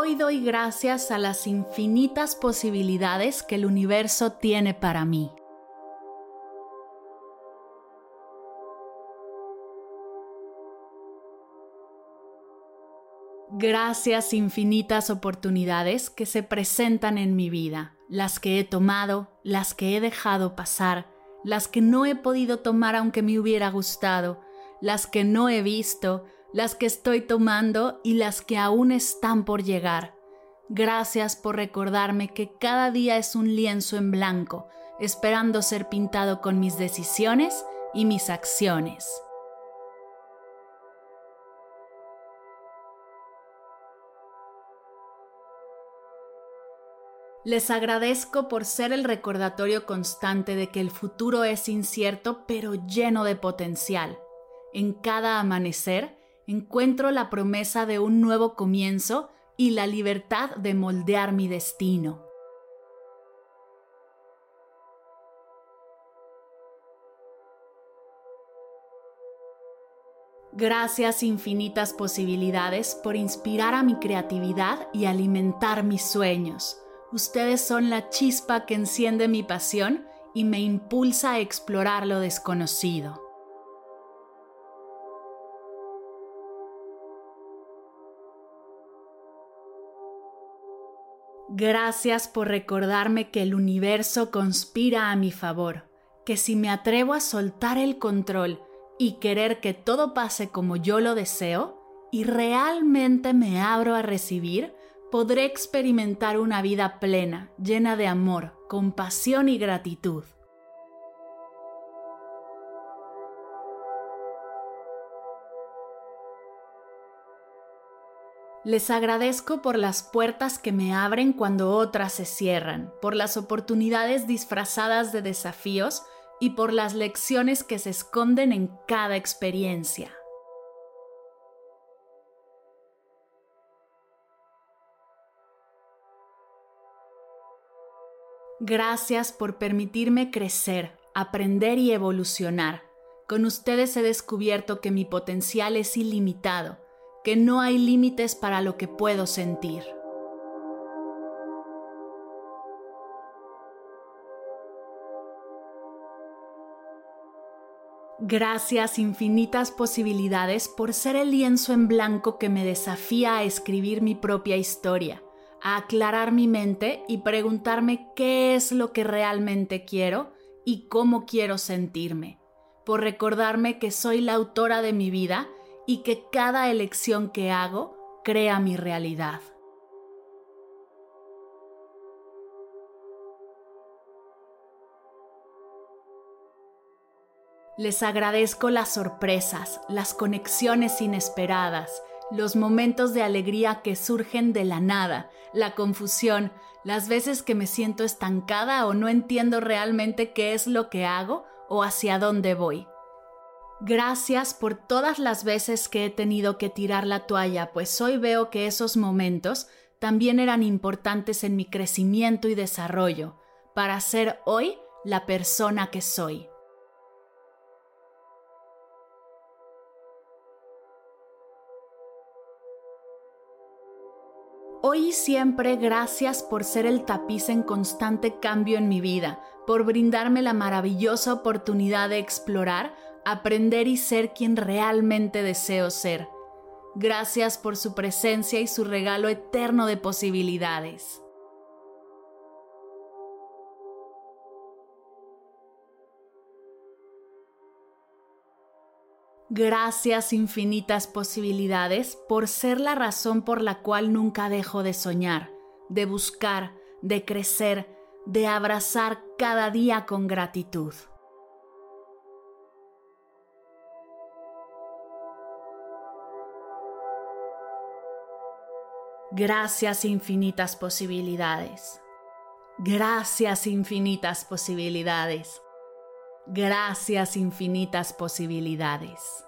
Hoy doy gracias a las infinitas posibilidades que el universo tiene para mí. Gracias infinitas oportunidades que se presentan en mi vida, las que he tomado, las que he dejado pasar, las que no he podido tomar aunque me hubiera gustado, las que no he visto, las que estoy tomando y las que aún están por llegar. Gracias por recordarme que cada día es un lienzo en blanco, esperando ser pintado con mis decisiones y mis acciones. Les agradezco por ser el recordatorio constante de que el futuro es incierto pero lleno de potencial. En cada amanecer encuentro la promesa de un nuevo comienzo y la libertad de moldear mi destino. Gracias infinitas posibilidades por inspirar a mi creatividad y alimentar mis sueños. Ustedes son la chispa que enciende mi pasión y me impulsa a explorar lo desconocido. Gracias por recordarme que el universo conspira a mi favor, que si me atrevo a soltar el control y querer que todo pase como yo lo deseo, y realmente me abro a recibir, podré experimentar una vida plena, llena de amor, compasión y gratitud. Les agradezco por las puertas que me abren cuando otras se cierran, por las oportunidades disfrazadas de desafíos y por las lecciones que se esconden en cada experiencia. Gracias por permitirme crecer, aprender y evolucionar. Con ustedes he descubierto que mi potencial es ilimitado que no hay límites para lo que puedo sentir. Gracias infinitas posibilidades por ser el lienzo en blanco que me desafía a escribir mi propia historia, a aclarar mi mente y preguntarme qué es lo que realmente quiero y cómo quiero sentirme, por recordarme que soy la autora de mi vida y que cada elección que hago crea mi realidad. Les agradezco las sorpresas, las conexiones inesperadas, los momentos de alegría que surgen de la nada, la confusión, las veces que me siento estancada o no entiendo realmente qué es lo que hago o hacia dónde voy. Gracias por todas las veces que he tenido que tirar la toalla, pues hoy veo que esos momentos también eran importantes en mi crecimiento y desarrollo, para ser hoy la persona que soy. Hoy y siempre gracias por ser el tapiz en constante cambio en mi vida, por brindarme la maravillosa oportunidad de explorar, aprender y ser quien realmente deseo ser. Gracias por su presencia y su regalo eterno de posibilidades. Gracias infinitas posibilidades por ser la razón por la cual nunca dejo de soñar, de buscar, de crecer, de abrazar cada día con gratitud. Gracias infinitas posibilidades. Gracias infinitas posibilidades. Gracias infinitas posibilidades.